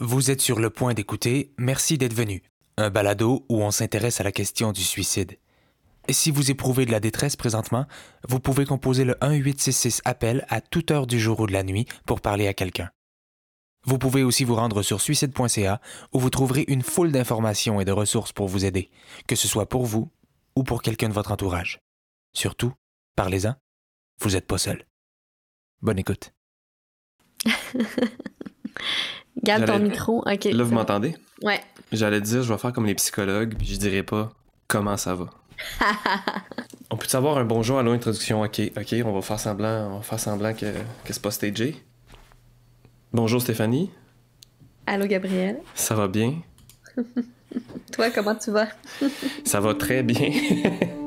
Vous êtes sur le point d'écouter Merci d'être venu, un balado où on s'intéresse à la question du suicide. Si vous éprouvez de la détresse présentement, vous pouvez composer le 1866 appel à toute heure du jour ou de la nuit pour parler à quelqu'un. Vous pouvez aussi vous rendre sur suicide.ca où vous trouverez une foule d'informations et de ressources pour vous aider, que ce soit pour vous ou pour quelqu'un de votre entourage. Surtout, parlez-en, vous n'êtes pas seul. Bonne écoute. Garde ton micro. OK. Là, vous m'entendez? Ouais. J'allais dire, je vais faire comme les psychologues, puis je dirais pas comment ça va. on peut savoir un bonjour à l'introduction? Ok, ok, on va faire semblant, on va faire semblant que, que c'est pas stagé. Bonjour Stéphanie, Allô, Gabriel. ça va bien? Toi, comment tu vas? Ça va très bien.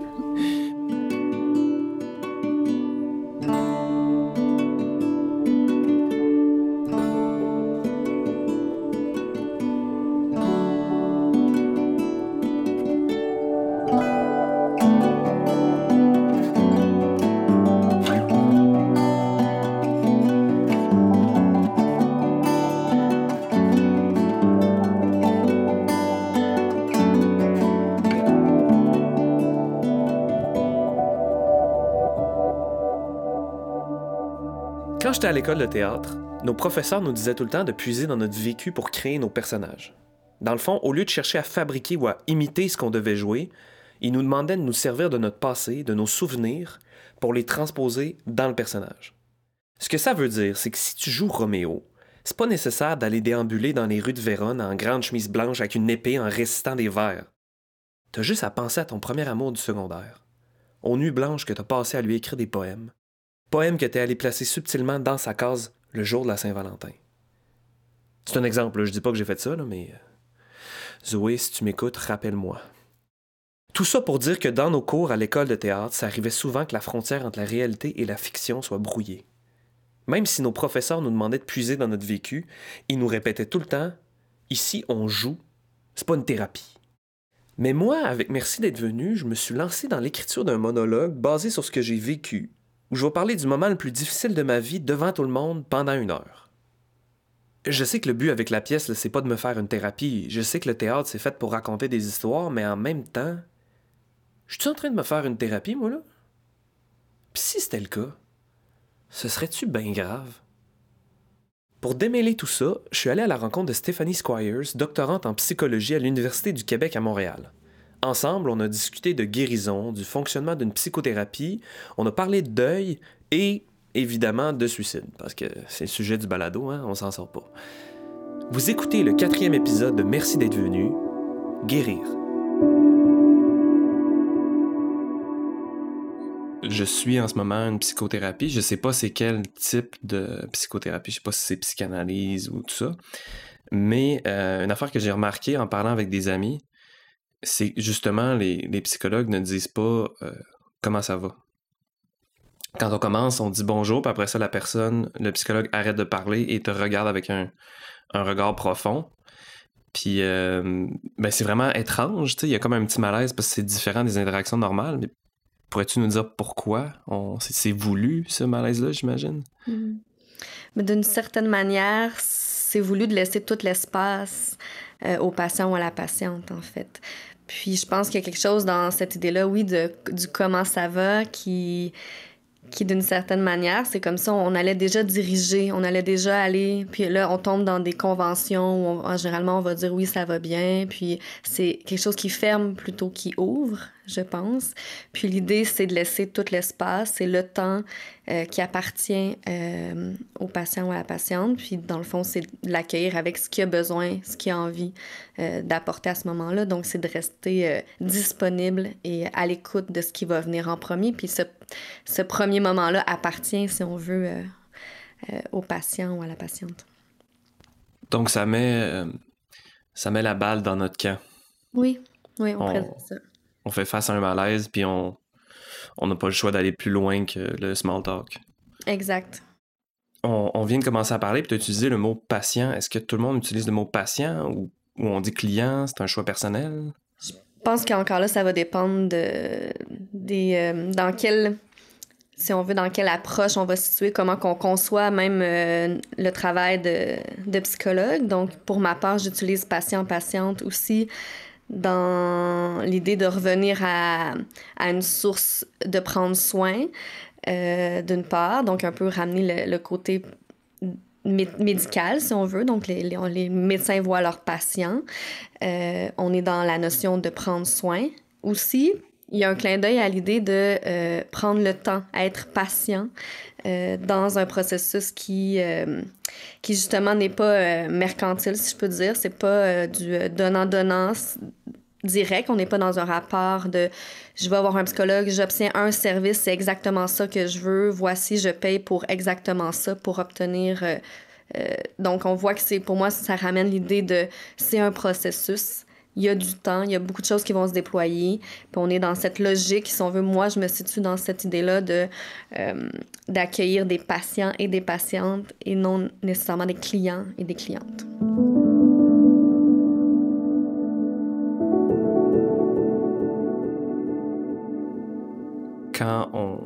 à l'école de théâtre, nos professeurs nous disaient tout le temps de puiser dans notre vécu pour créer nos personnages. Dans le fond, au lieu de chercher à fabriquer ou à imiter ce qu'on devait jouer, ils nous demandaient de nous servir de notre passé, de nos souvenirs, pour les transposer dans le personnage. Ce que ça veut dire, c'est que si tu joues Roméo, c'est pas nécessaire d'aller déambuler dans les rues de Vérone en grande chemise blanche avec une épée en récitant des vers. T'as juste à penser à ton premier amour du secondaire, aux nuits blanches que t'as passé à lui écrire des poèmes, poème que t'es allé placer subtilement dans sa case le jour de la Saint-Valentin. C'est un exemple, je dis pas que j'ai fait ça, mais... euh, Zoé, si tu m'écoutes, rappelle-moi. Tout ça pour dire que dans nos cours à l'école de théâtre, ça arrivait souvent que la frontière entre la réalité et la fiction soit brouillée. Même si nos professeurs nous demandaient de puiser dans notre vécu, ils nous répétaient tout le temps Ici, on joue, c'est pas une thérapie. Mais moi, avec Merci d'être venu, je me suis lancé dans l'écriture d'un monologue basé sur ce que j'ai vécu, où je vais parler du moment le plus difficile de ma vie devant tout le monde pendant une heure. Je sais que le but avec la pièce, c'est pas de me faire une thérapie. Je sais que le théâtre, c'est fait pour raconter des histoires, mais en même temps, je suis en train de me faire une thérapie, moi, là? Puis si c'était le cas, ce serait-tu bien grave? Pour démêler tout ça, je suis allé à la rencontre de Stephanie Squires, doctorante en psychologie à l'Université du Québec à Montréal. Ensemble, on a discuté de guérison, du fonctionnement d'une psychothérapie, on a parlé de deuil et, évidemment, de suicide, parce que c'est le sujet du balado, hein, on s'en sort pas. Vous écoutez le quatrième épisode de Merci d'être venu, Guérir. Je suis en ce moment une psychothérapie. Je sais pas c'est quel type de psychothérapie. Je sais pas si c'est psychanalyse ou tout ça. Mais euh, une affaire que j'ai remarqué en parlant avec des amis, c'est justement les, les psychologues ne disent pas euh, comment ça va. Quand on commence, on dit bonjour, puis après ça, la personne, le psychologue arrête de parler et te regarde avec un, un regard profond. Puis, euh, ben c'est vraiment étrange, tu sais, il y a comme un petit malaise parce que c'est différent des interactions normales. Mais pourrais-tu nous dire pourquoi on, c'est, voulu, ce malaise-là, j'imagine? Mhm. Mais d'une certaine manière, c'est voulu de laisser tout l'espace euh, au patient ou à la patiente, en fait. Puis je pense qu'il y a quelque chose dans cette idée-là, oui, du comment ça va, qui, qui d'une certaine manière, c'est comme ça, on allait déjà diriger, on allait déjà aller, puis là, on tombe dans des conventions où, on- généralement, on va dire oui, ça va bien, puis c'est quelque chose qui ferme plutôt qui ouvre, je pense. Puis l'idée, c'est de laisser tout l'espace, c'est le temps euh, qui appartient euh, au patient ou à la patiente. Puis dans le fond, c'est de l'accueillir avec ce qu'il a besoin, ce qu'il a envie euh, d'apporter à ce moment-là. Donc, c'est de rester disponible et à l'écoute de ce qui va venir en premier. Puis ce, ce premier moment-là appartient, si on veut, euh, euh, au patient ou à la patiente. Donc, ça met, euh, ça met la balle dans notre camp. Oui, oui, on ça. On fait face à un malaise, puis on on n'a pas le choix d'aller plus loin que le small talk. Exact. On, on vient de commencer à parler, puis tu as utilisé le mot patient. Est-ce que tout le monde utilise le mot patient ou, ou on dit client? C'est un choix personnel? Pense qu'encore là, ça va dépendre de, des, euh, dans quel si on veut, dans quelle approche on va situer, comment qu'on conçoit même euh, le travail de, de, psychologue. Donc, pour ma part, j'utilise patient-patiente aussi dans l'idée de revenir à, à, une source de prendre soin, euh, d'une part, donc un peu ramener le, le côté médical, si on veut. Donc, les, les, médecins voient leurs patients. Euh, on est dans la notion de prendre soin aussi. Il y a un clin d'œil à l'idée de euh, prendre le temps, être patient euh, dans un processus qui, qui justement n'est pas mercantile, si je peux dire. C'est pas du donnant-donnant direct. On n'est pas dans un rapport de je vais avoir un psychologue, j'obtiens un service, c'est exactement ça que je veux, voici, je paye pour exactement ça, pour obtenir. Euh, euh, donc, on voit que c'est pour moi, ça ramène l'idée de c'est un processus. Il y a du temps, il y a beaucoup de choses qui vont se déployer. Puis on est dans cette logique, si on veut, moi, je me situe dans cette idée-là de euh, d'accueillir des patients et des patientes et non nécessairement des clients et des clientes. Quand on,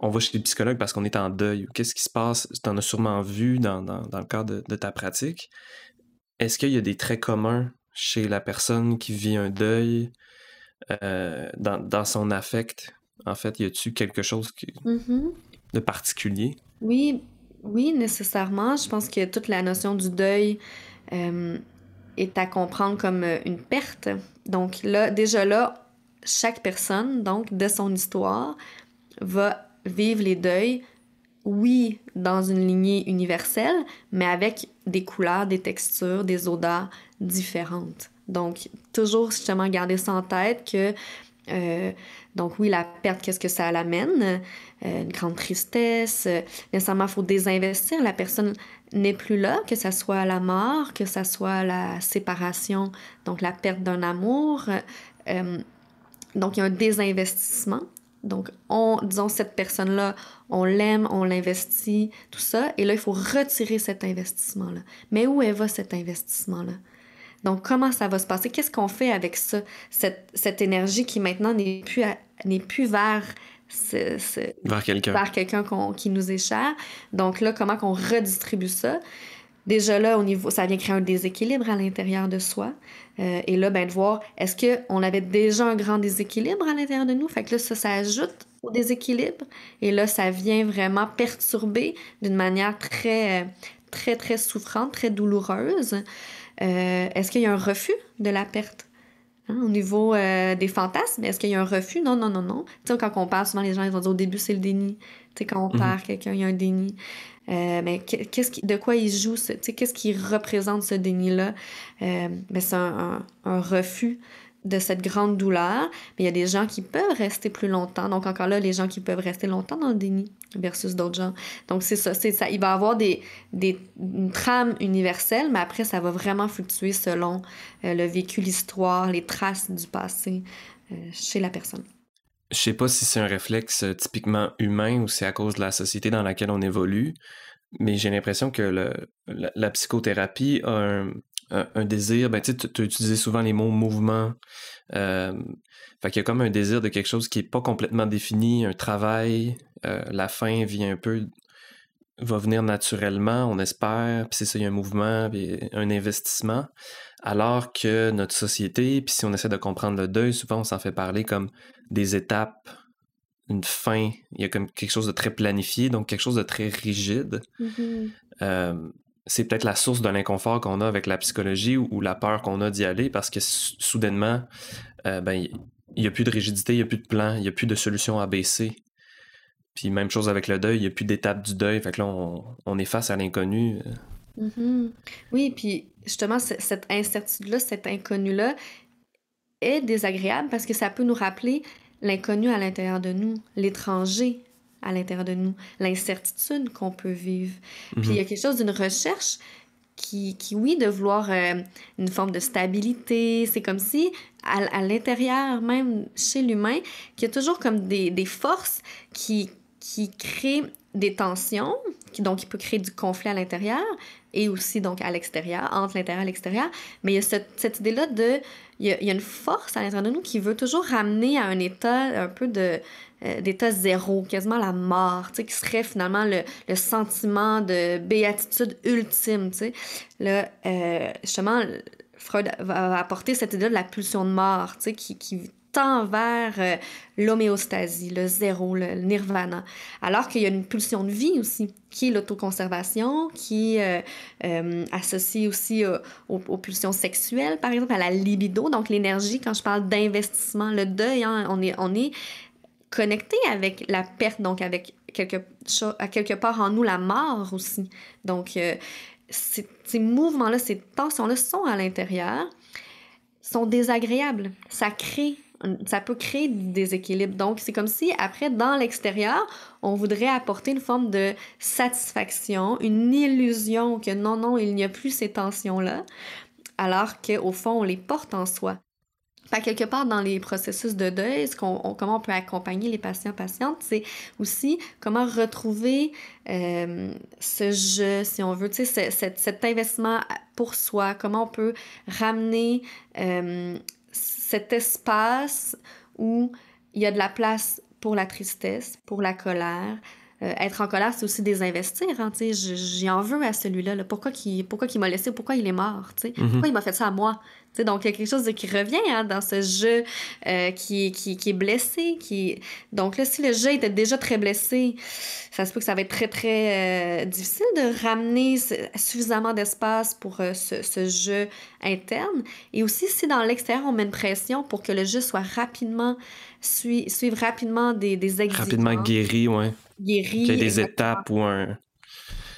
on va chez le psychologue parce qu'on est en deuil, qu'est-ce qui se passe? Tu en as sûrement vu dans, dans, dans le cadre de, de, ta pratique. Est-ce qu'il y a des traits communs chez la personne qui vit un deuil euh, dans, dans, son affect? En fait, y a-tu quelque chose qui, mm -hmm. de particulier? Oui, oui, nécessairement. Je pense que toute la notion du deuil euh, est à comprendre comme une perte. Donc là, déjà là, chaque personne, donc, de son histoire, va vivre les deuils, oui, dans une lignée universelle, mais avec des couleurs, des textures, des odeurs différentes. Donc, toujours justement garder ça en tête que, euh, donc oui, la perte, qu'est-ce que ça l'amène? Euh, une grande tristesse. Euh, nécessairement, il faut désinvestir. La personne n'est plus là, que ce soit la mort, que ce soit la séparation, donc la perte d'un amour. Donc, il y a un désinvestissement. Donc, on, disons, cette personne-là, on l'aime, on l'investit, tout ça. Et là, il faut retirer cet investissement-là. Mais où est va cet investissement-là? Donc, comment ça va se passer? Qu'est-ce qu'on fait avec ça? Cette, cette énergie qui maintenant n'est plus, n'est plus vers ce, ce, vers quelqu'un, vers quelqu'un qui nous est cher? Donc là, comment qu'on redistribue ça? Déjà là, ça vient créer un déséquilibre à l'intérieur de soi. Euh, et là, ben, de voir, est-ce qu'on avait déjà un grand déséquilibre à l'intérieur de nous? Fait que là, ça, ça ajoute au déséquilibre. Et là, ça vient vraiment perturber d'une manière très, très, très souffrante, très douloureuse. Euh, est-ce qu'il y a un refus de la perte? Hein, au niveau euh, des fantasmes, est-ce qu'il y a un refus? Non, non, non, non. Tu sais, quand on parle, souvent les gens ils vont dire au début, c'est le déni. Tu sais, quand on mm -hmm. perd quelqu'un, il y a un déni. Euh, mais qu'est-ce qui, de quoi il joue, qu'est-ce qui représente ce déni-là? Euh, ben c'est un, un, un, refus de cette grande douleur. Mais il y a des gens qui peuvent rester plus longtemps. Donc, encore là, les gens qui peuvent rester longtemps dans le déni versus d'autres gens. Donc, c'est ça, c'est ça. Il va y avoir des, des, une trame universelle, mais après, ça va vraiment fluctuer selon euh, le vécu, l'histoire, les traces du passé euh, chez la personne. Je sais pas si c'est un réflexe typiquement humain ou c'est à cause de la société dans laquelle on évolue, mais j'ai l'impression que le, la, la, psychothérapie a un, un, un désir, ben tu as utilisé souvent les mots mouvement, euh, fait qu'il y a comme un désir de quelque chose qui est pas complètement défini, un travail, euh, la fin vient un peu, va venir naturellement, on espère, puis c'est ça, il y a un mouvement, puis un investissement, alors que notre société, puis si on essaie de comprendre le deuil, souvent on s'en fait parler comme des étapes, une fin. Il y a comme quelque chose de très planifié, donc quelque chose de très rigide. Mm -hmm. euh, c'est peut-être la source de l'inconfort qu'on a avec la psychologie ou, la peur qu'on a d'y aller parce que soudainement, euh, ben, il n'y a plus de rigidité, il n'y a plus de plan, il n'y a plus de solution ABC. Puis même chose avec le deuil, il n'y a plus d'étape du deuil. Fait que là, on, est face à l'inconnu. Mm -hmm. Oui, puis justement, cette incertitude-là, cet inconnu-là est désagréable parce que ça peut nous rappeler l'inconnu à l'intérieur de nous, l'étranger à l'intérieur de nous, l'incertitude qu'on peut vivre. Mm -hmm. Puis il y a quelque chose d'une recherche qui, qui, oui, de vouloir euh, une forme de stabilité. C'est comme si, à, à l'intérieur même, chez l'humain, qu'il y a toujours comme des, des forces qui, qui créent des tensions, qui donc il peut créer du conflit à l'intérieur et aussi donc à l'extérieur, entre l'intérieur et l'extérieur. Mais il y a cette, cette idée-là de, il y, a, il y, a, une force à l'intérieur de nous qui veut toujours ramener à un état un peu de euh, d'état zéro, quasiment la mort, qui serait finalement le, le, sentiment de béatitude ultime, tu sais. Là, euh, justement, Freud va apporter cette idée de la pulsion de mort, qui, qui tend vers euh, l'homéostasie, le zéro, le, nirvana. Alors qu'il y a une pulsion de vie aussi, qui est l'autoconservation, qui euh, euh, associée aussi aux, aux, pulsions sexuelles, par exemple, à la libido, donc l'énergie, quand je parle d'investissement, le deuil, hein, on, est, on est connecté avec la perte, donc avec quelque, à quelque part en nous la mort aussi. Donc, euh, ces, mouvements-là, ces tensions-là sont à l'intérieur, sont désagréables. Ça crée ça peut créer du déséquilibre. Donc, c'est comme si, après, dans l'extérieur, on voudrait apporter une forme de satisfaction, une illusion que non, non, il n'y a plus ces tensions-là, alors qu'au fond, on les porte en soi. Fait quelque part dans les processus de deuil, ce qu'on, on, comment on peut accompagner les patients patientes, c'est aussi comment retrouver euh, ce jeu, si on veut, tu sais, cet, cet investissement pour soi, comment on peut ramener euh, cet espace où il y a de la place pour la tristesse, pour la colère. Euh, être en colère, c'est aussi désinvestir. Hein, J'y en veux à celui-là. Là. Pourquoi il pourquoi m'a laissé? Pourquoi il est mort? Mm -hmm. Pourquoi il m'a fait ça à moi? T'sais, donc, il y a quelque chose de, qui revient hein, dans ce jeu euh, qui, qui, qui, est blessé. Qui... Donc là, si le jeu était déjà très blessé, ça se peut que ça va être très, très euh, difficile de ramener suffisamment d'espace pour euh, ce, ce, jeu interne. Et aussi, si dans l'extérieur, on met une pression pour que le jeu soit rapidement, sui suive rapidement des, des exigences. Rapidement guéri, ouais. Guéri. Qu'il y ait des étapes ou un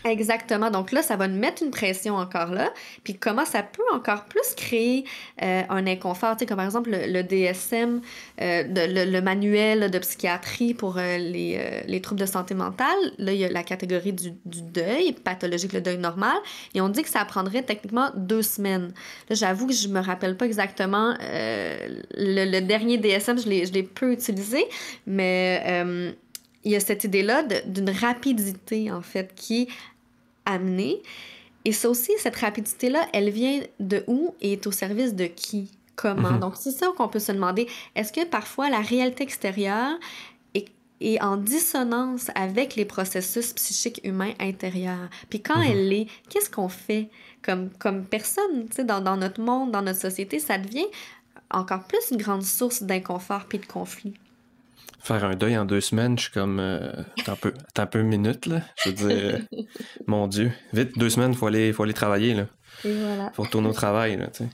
Exactement. Donc là, ça va nous mettre une pression encore là. Puis comment ça peut encore plus créer euh, un inconfort? Tu sais, comme par exemple le, DSM, euh, de, le, le, manuel de psychiatrie pour euh, les, les, troubles de santé mentale. Là, il y a la catégorie du, du, deuil, pathologique, le deuil normal. Et on dit que ça prendrait techniquement deux semaines. Là, j'avoue que je me rappelle pas exactement le, le, dernier DSM, je l'ai peu utilisé, mais il y a cette idée-là d'une rapidité, en fait, qui amener. Et ça aussi, cette rapidité-là, elle vient de où et est au service de qui? Comment? Mm -hmm. Donc, c'est ça qu'on peut se demander. Est-ce que parfois la réalité extérieure est, est, en dissonance avec les processus psychiques humains intérieurs? Puis quand mm -hmm. elle l'est, qu'est-ce qu'on fait comme, comme personne, dans, dans notre monde, dans notre société? Ça devient encore plus une grande source d'inconfort puis de conflit faire un deuil en deux semaines, je suis comme. Euh, un peu, un peu minute, là. Je veux dire, euh, mon Dieu. Vite, deux semaines, il faut aller, faut aller travailler, là. Et voilà. Faut retourner au travail, là, tu sais.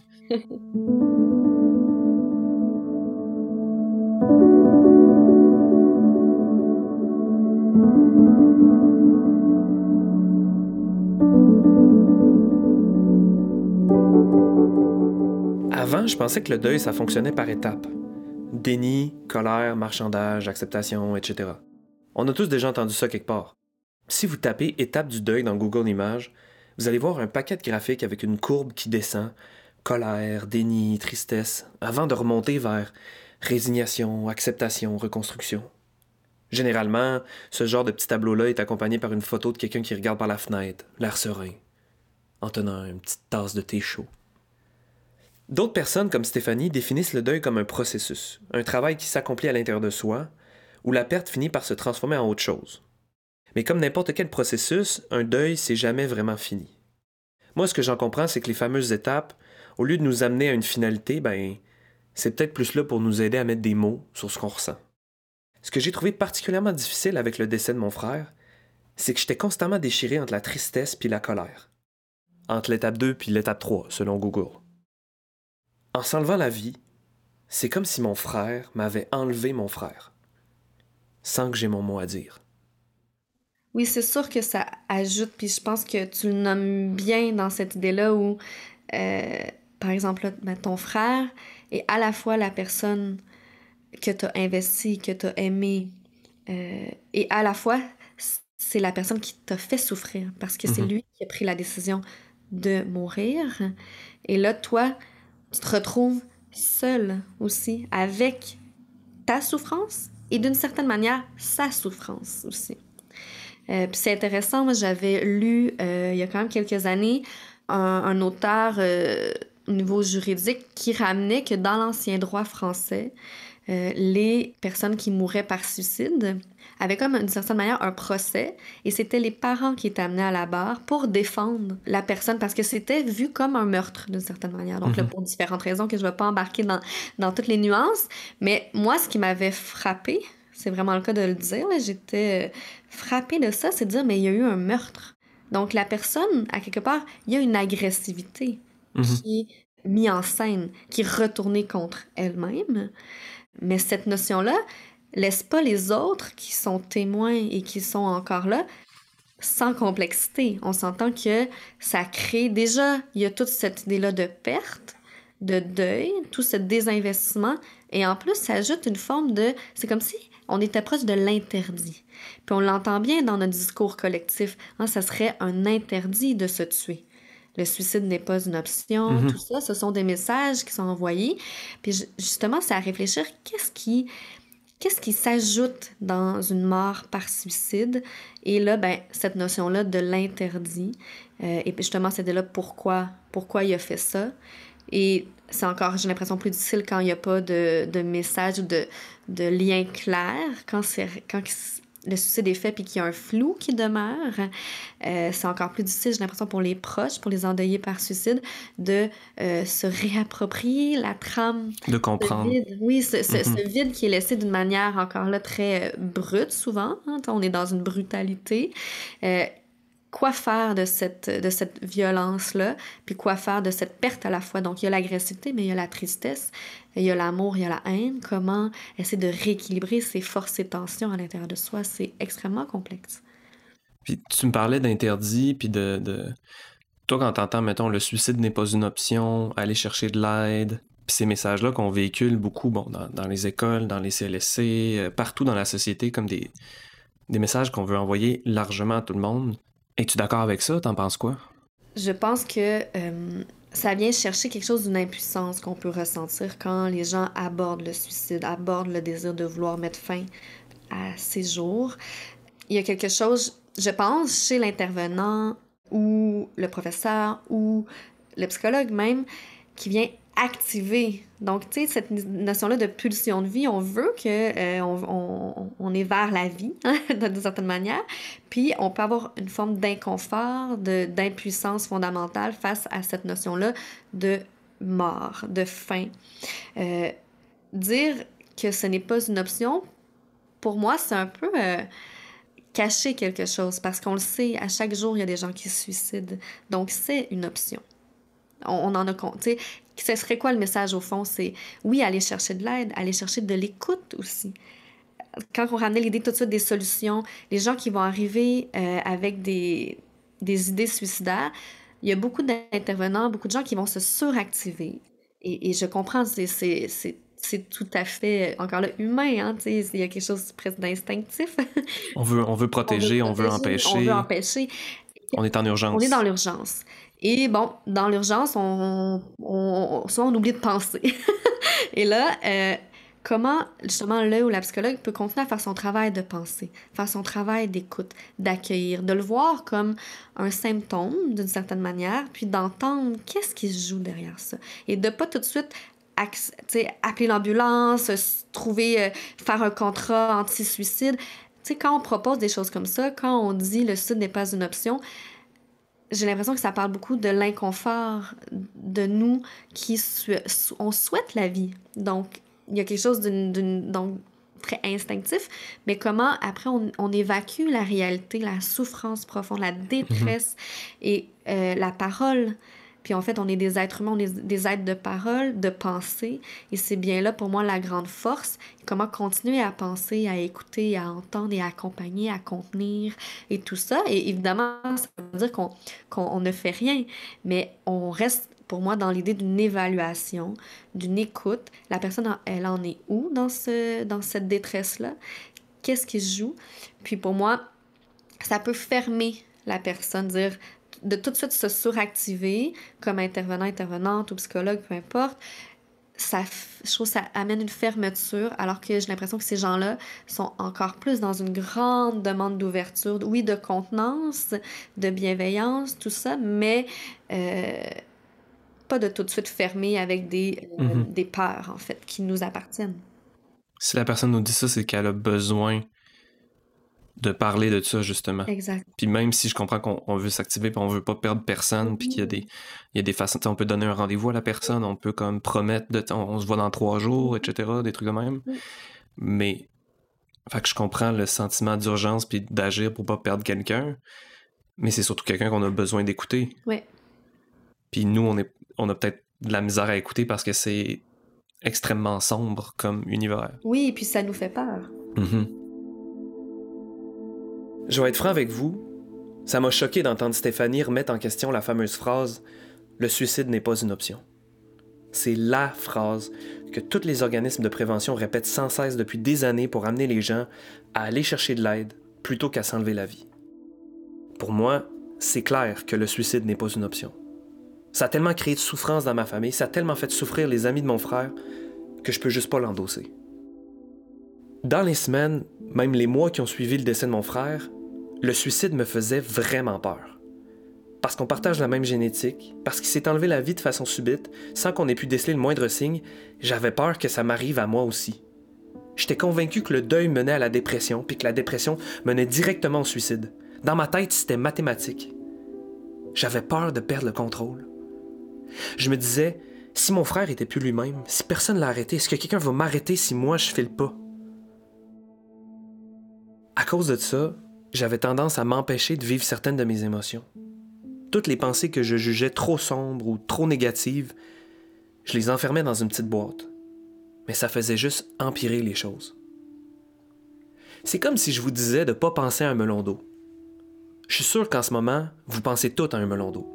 Avant, je pensais que le deuil, ça fonctionnait par étapes. Déni, colère, marchandage, acceptation, etc. On a tous déjà entendu ça quelque part. Si vous tapez étape du deuil dans Google Images, vous allez voir un paquet de graphiques avec une courbe qui descend, colère, déni, tristesse, avant de remonter vers résignation, acceptation, reconstruction. Généralement, ce genre de petit tableau-là est accompagné par une photo de quelqu'un qui regarde par la fenêtre, l'air serein, en tenant une petite tasse de thé chaud. D'autres personnes, comme Stéphanie, définissent le deuil comme un processus, un travail qui s'accomplit à l'intérieur de soi, où la perte finit par se transformer en autre chose. Mais comme n'importe quel processus, un deuil, c'est jamais vraiment fini. Moi, ce que j'en comprends, c'est que les fameuses étapes, au lieu de nous amener à une finalité, ben, c'est peut-être plus là pour nous aider à mettre des mots sur ce qu'on ressent. Ce que j'ai trouvé particulièrement difficile avec le décès de mon frère, c'est que j'étais constamment déchiré entre la tristesse puis la colère. Entre l'étape 2 puis l'étape 3, selon Google. En s'enlevant la vie, c'est comme si mon frère m'avait enlevé mon frère, sans que j'ai mon mot à dire. Oui, c'est sûr que ça ajoute, puis je pense que tu le nommes bien dans cette idée-là où, euh, par exemple, ben, ton frère est à la fois la personne que tu as investie, que tu as aimée, euh, et à la fois, c'est la personne qui t'a fait souffrir, parce que c'est mm -hmm. lui qui a pris la décision de mourir. Et là, toi, tu te retrouves seul aussi avec ta souffrance et d'une certaine manière sa souffrance aussi. puis c'est intéressant, moi j'avais lu il y a quand même quelques années un, un auteur au niveau juridique qui ramenait que dans l'ancien droit français, les personnes qui mouraient par suicide avait comme d'une certaine manière un procès et c'était les parents qui étaient amenés à la barre pour défendre la personne parce que c'était vu comme un meurtre d'une certaine manière. Donc là, mhm. pour différentes raisons que je ne vais pas embarquer dans, dans toutes les nuances, mais moi, ce qui m'avait frappé, c'est vraiment le cas de le dire, j'étais euh, frappée de ça, c'est de dire, mais il y a eu un meurtre. Donc la personne, à quelque part, il y a une agressivité mhm. qui est mise en scène, qui est retournée contre elle-même. Mais cette notion-là, laisse pas les autres qui sont témoins et qui sont encore là sans complexité. On s'entend que ça crée déjà, il y a toute cette idée-là de perte, de deuil, tout ce désinvestissement, et en plus, ça ajoute une forme de... C'est comme si on était proche de l'interdit. Puis on l'entend bien dans notre discours collectif, hein, ça serait un interdit de se tuer. Le suicide n'est pas une option, mm-hmm. tout ça, ce sont des messages qui sont envoyés. Puis justement, c'est à réfléchir, qu'est-ce qui qu'est-ce qui s'ajoute dans une mort par suicide? Et là, ben, cette notion-là de l'interdit. Euh, et justement, c'était là pourquoi, pourquoi il a fait ça. Et c'est encore, j'ai l'impression, plus difficile quand il n'y a pas de, de message ou de, de lien clair. Quand, c'est, quand le suicide est fait puis qu'il y a un flou qui demeure, euh, c'est encore plus difficile, j'ai l'impression, pour les proches, pour les endeuillés par suicide, de euh, se réapproprier la trame. De comprendre. Oui, ce, ce, mm-hmm. vide qui est laissé d'une manière encore là très euh, brute souvent. Hein, on est dans une brutalité quoi faire de cette, de cette violence-là, puis quoi faire de cette perte à la fois. Donc, il y a l'agressivité, mais il y a la tristesse, il y a l'amour, il y a la haine. Comment essayer de rééquilibrer ces forces et tensions à l'intérieur de soi, c'est extrêmement complexe. Puis tu me parlais d'interdit, puis de, de... Toi, quand t'entends, mettons, le suicide n'est pas une option, aller chercher de l'aide, puis ces messages-là qu'on véhicule beaucoup bon, dans, dans, les écoles, dans les CLSC, euh, partout dans la société, comme des, des messages qu'on veut envoyer largement à tout le monde. Es-tu d'accord avec ça? T'en penses quoi? Je pense que euh, ça vient chercher quelque chose d'une impuissance qu'on peut ressentir quand les gens abordent le suicide, abordent le désir de vouloir mettre fin à ces jours. Il y a quelque chose, je pense, chez l'intervenant ou le professeur ou le psychologue même, qui vient activer. Donc, tu sais, cette notion-là de pulsion de vie, on veut que euh, on, on, est vers la vie, hein, d'une certaine manière. Puis, on peut avoir une forme d'inconfort, d'impuissance fondamentale face à cette notion-là de mort, de fin. Euh, dire que ce n'est pas une option, pour moi, c'est un peu... Euh, cacher quelque chose parce qu'on le sait, à chaque jour, il y a des gens qui se suicident. Donc, c'est une option. On, en a compte. Ce serait quoi le message au fond? C'est oui, aller chercher de l'aide, aller chercher de l'écoute aussi. Quand on ramenait l'idée tout de suite des solutions, les gens qui vont arriver euh, avec des, des idées suicidaires, il y a beaucoup d'intervenants, beaucoup de gens qui vont se suractiver. Et, et je comprends, c'est tout à fait, encore là, humain. Hein, il y a quelque chose presque d'instinctif. on, veut, on veut protéger, on veut, empêcher. On veut empêcher. On est en urgence. On est dans l'urgence. Et bon, dans l'urgence, on, on, soit on oublie de penser. et là, euh, comment justement le ou la psychologue peut continuer à faire son travail de pensée, faire son travail d'écoute, d'accueillir, de le voir comme un symptôme d'une certaine manière, puis d'entendre qu'est-ce qui se joue derrière ça. Et de pas tout de suite appeler l'ambulance, trouver, euh, faire un contrat anti-suicide. Tu sais, quand on propose des choses comme ça, quand on dit le suicide n'est pas une option, j'ai l'impression que ça parle beaucoup de l'inconfort de nous qui on souhaite la vie. Donc, il y a quelque chose d'une donc très instinctif, mais comment après on, on, évacue la réalité, la souffrance profonde, la détresse mm-hmm. et euh, la parole? Puis en fait, on est des êtres humains, on est des êtres de parole, de pensée. Et c'est bien là pour moi la grande force. Comment continuer à penser, à écouter, à entendre et à accompagner, à contenir et tout ça. Et évidemment, ça veut dire qu'on ne fait rien, mais on reste pour moi dans l'idée d'une évaluation, d'une écoute. La personne, elle en est où dans, ce, dans cette détresse-là? Qu'est-ce qui se joue? Puis pour moi, ça peut fermer la personne, dire de tout de suite se suractiver comme intervenant, intervenante ou psychologue, peu importe, ça, je trouve que ça amène une fermeture, alors que j'ai l'impression que ces gens-là sont encore plus dans une grande demande d'ouverture, oui, de contenance, de bienveillance, tout ça, mais euh, pas de tout de suite fermer avec des, euh, Mhm. des peurs, en fait, qui nous appartiennent. Si la personne nous dit ça, c'est qu'elle a besoin de parler de ça, justement. Exact. Puis même si je comprends qu'on on veut s'activer puis on veut pas perdre personne, puis qu'il y a des, il y a des façons, on peut donner un rendez-vous à la personne, on peut comme promettre de, on, on se voit dans trois jours, etc., des trucs de même. Oui. Mais, fait que je comprends le sentiment d'urgence puis d'agir pour pas perdre quelqu'un, mais c'est surtout quelqu'un qu'on a besoin d'écouter. Ouais. Puis nous, on est, on a peut-être de la misère à écouter parce que c'est extrêmement sombre comme univers. Oui, et puis ça nous fait peur. Mhm. Je vais être franc avec vous. Ça m'a choqué d'entendre Stéphanie remettre en question la fameuse phrase Le suicide n'est pas une option. C'est la phrase que tous les organismes de prévention répètent sans cesse depuis des années pour amener les gens à aller chercher de l'aide plutôt qu'à s'enlever la vie. Pour moi, c'est clair que le suicide n'est pas une option. Ça a tellement créé de souffrance dans ma famille, ça a tellement fait souffrir les amis de mon frère que je peux juste pas l'endosser. Dans les semaines, même les mois qui ont suivi le décès de mon frère, le suicide me faisait vraiment peur. Parce qu'on partage la même génétique, parce qu'il s'est enlevé la vie de façon subite, sans qu'on ait pu déceler le moindre signe, j'avais peur que ça m'arrive à moi aussi. J'étais convaincu que le deuil menait à la dépression, puis que la dépression menait directement au suicide. Dans ma tête, c'était mathématique. J'avais peur de perdre le contrôle. Je me disais, si mon frère était plus lui-même, si personne l'a arrêté, est-ce que quelqu'un va m'arrêter si moi je file pas? À cause de ça, j'avais tendance à m'empêcher de vivre certaines de mes émotions. Toutes les pensées que je jugeais trop sombres ou trop négatives, je les enfermais dans une petite boîte. Mais ça faisait juste empirer les choses. C'est comme si je vous disais de ne pas penser à un melon d'eau. Je suis sûr qu'en ce moment, vous pensez tout à un melon d'eau.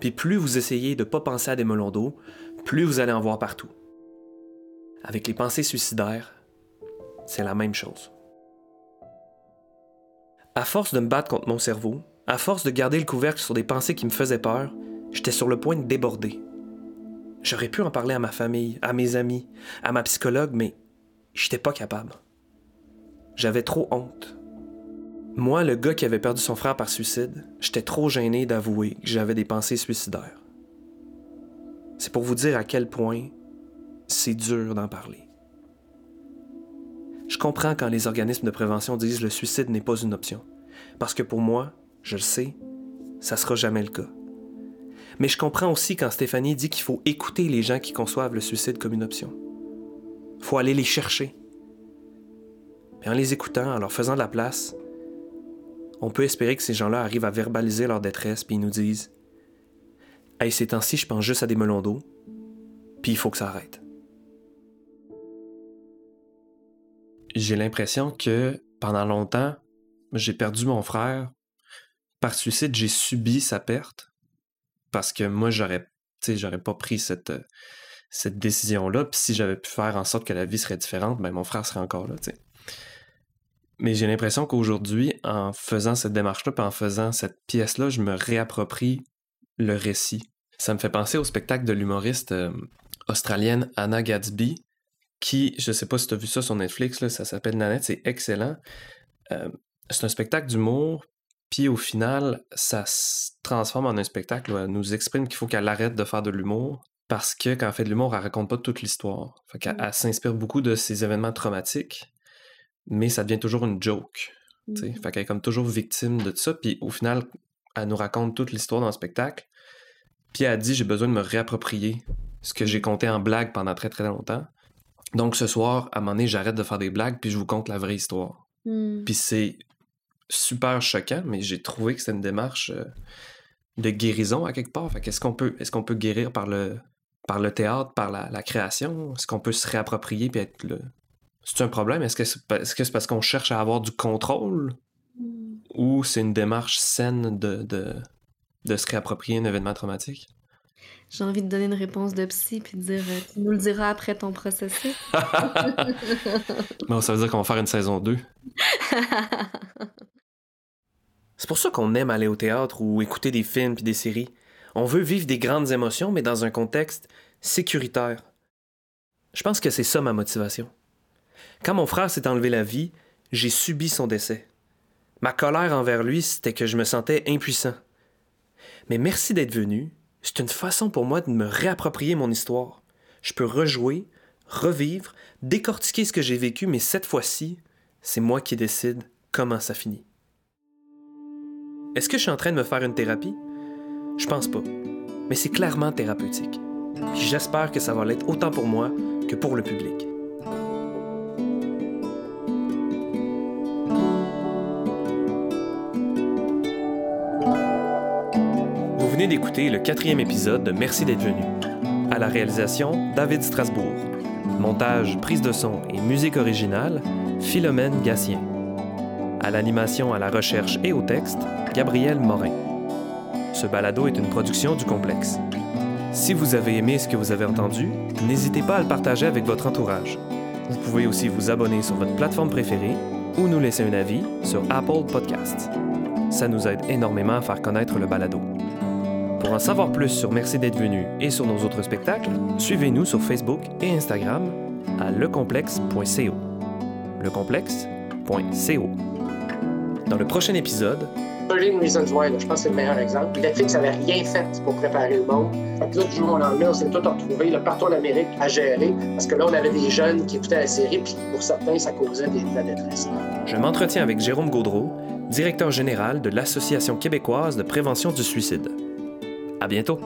Puis plus vous essayez de ne pas penser à des melons d'eau, plus vous allez en voir partout. Avec les pensées suicidaires, c'est la même chose. À force de me battre contre mon cerveau, à force de garder le couvercle sur des pensées qui me faisaient peur, j'étais sur le point de déborder. J'aurais pu en parler à ma famille, à mes amis, à ma psychologue, mais j'étais pas capable. J'avais trop honte. Moi, le gars qui avait perdu son frère par suicide, j'étais trop gêné d'avouer que j'avais des pensées suicidaires. C'est pour vous dire à quel point c'est dur d'en parler. Je comprends quand les organismes de prévention disent le suicide n'est pas une option. Parce que pour moi, je le sais, ça sera jamais le cas. Mais je comprends aussi quand Stéphanie dit qu'il faut écouter les gens qui conçoivent le suicide comme une option. faut aller les chercher. Et en les écoutant, en leur faisant de la place, on peut espérer que ces gens-là arrivent à verbaliser leur détresse puis ils nous disent Hey, ces temps-ci, je pense juste à des melons d'eau, puis il faut que ça arrête. J'ai l'impression que pendant longtemps, j'ai perdu mon frère. Par suicide, j'ai subi sa perte parce que moi, j'aurais, j'aurais pas pris cette, cette décision-là. Puis si j'avais pu faire en sorte que la vie serait différente, ben mon frère serait encore là. Mais j'ai l'impression qu'aujourd'hui, en faisant cette démarche-là, puis en faisant cette pièce-là, je me réapproprie le récit. Ça me fait penser au spectacle de l'humoriste euh, australienne Anna Gadsby, qui, je sais pas si tu as vu ça sur Netflix, ça s'appelle Nanette, c'est excellent. Euh, c'est un spectacle d'humour, puis au final, ça se transforme en un spectacle où elle nous exprime qu'il faut qu'elle arrête de faire de l'humour, parce que quand elle fait de l'humour, elle raconte pas toute l'histoire. Fait qu'elle elle s'inspire beaucoup de ces événements traumatiques, mais ça devient toujours une joke. t'sais. Fait qu'elle est comme toujours victime de ça, puis au final, elle nous raconte toute l'histoire dans le spectacle, puis elle dit j'ai besoin de me réapproprier ce que j'ai compté en blague pendant très très longtemps. Donc ce soir, à un moment donné, j'arrête de faire des blagues, puis je vous conte la vraie histoire. Mm. Puis c'est super choquant, mais j'ai trouvé que c'était une démarche euh, de guérison à quelque part. Fait qu'est-ce qu'on peut, est-ce qu'on peut guérir par le, par le théâtre, par la, la création? Est-ce qu'on peut se réapproprier puis être le... C'est un problème? Est-ce que c'est, est-ce parce qu'on cherche à avoir du contrôle? Mm. ou c'est une démarche saine de, de, de se réapproprier un événement traumatique? J'ai envie de donner une réponse de psy puis de dire euh, tu nous le diras après ton processus. Bon, ça veut dire qu'on va faire une saison 2. C'est pour ça qu'on aime aller au théâtre ou écouter des films puis des séries. On veut vivre des grandes émotions, mais dans un contexte sécuritaire. Je pense que c'est ça ma motivation. Quand mon frère s'est enlevé la vie, j'ai subi son décès. Ma colère envers lui, c'était que je me sentais impuissant. Mais merci d'être venu. C'est une façon pour moi de me réapproprier mon histoire. Je peux rejouer, revivre, décortiquer ce que j'ai vécu, mais cette fois-ci, c'est moi qui décide comment ça finit. Est-ce que je suis en train de me faire une thérapie? Je pense pas. Mais c'est clairement thérapeutique. J'espère que ça va l'être autant pour moi que pour le public. Vous venez d'écouter le quatrième épisode de Merci d'être venu. À la réalisation, David Strasbourg. Montage, prise de son et musique originale, Philomène Gassien. À l'animation, à la recherche et au texte, Gabriel Morin. Ce balado est une production du complexe. Si vous avez aimé ce que vous avez entendu, n'hésitez pas à le partager avec votre entourage. Vous pouvez aussi vous abonner sur votre plateforme préférée ou nous laisser un avis sur Apple Podcasts. Ça nous aide énormément à faire connaître le balado. Pour en savoir plus sur Merci d'être venu et sur nos autres spectacles, suivez-nous sur Facebook et Instagram à lecomplexe.co. Lecomplexe.co. Dans le prochain épisode, 13 Reasons Why, là, je pense que c'est le meilleur exemple. Netflix n'avait rien fait pour préparer le monde. Fait que là, du jour au lendemain, on s'est tout retrouvé là, partout en Amérique à gérer parce que là, on avait des jeunes qui écoutaient la série, puis pour certains, ça causait des, de la détresse. je m'entretiens avec Jérôme Gaudreau, directeur général de l'Association québécoise de prévention du suicide. À bientôt!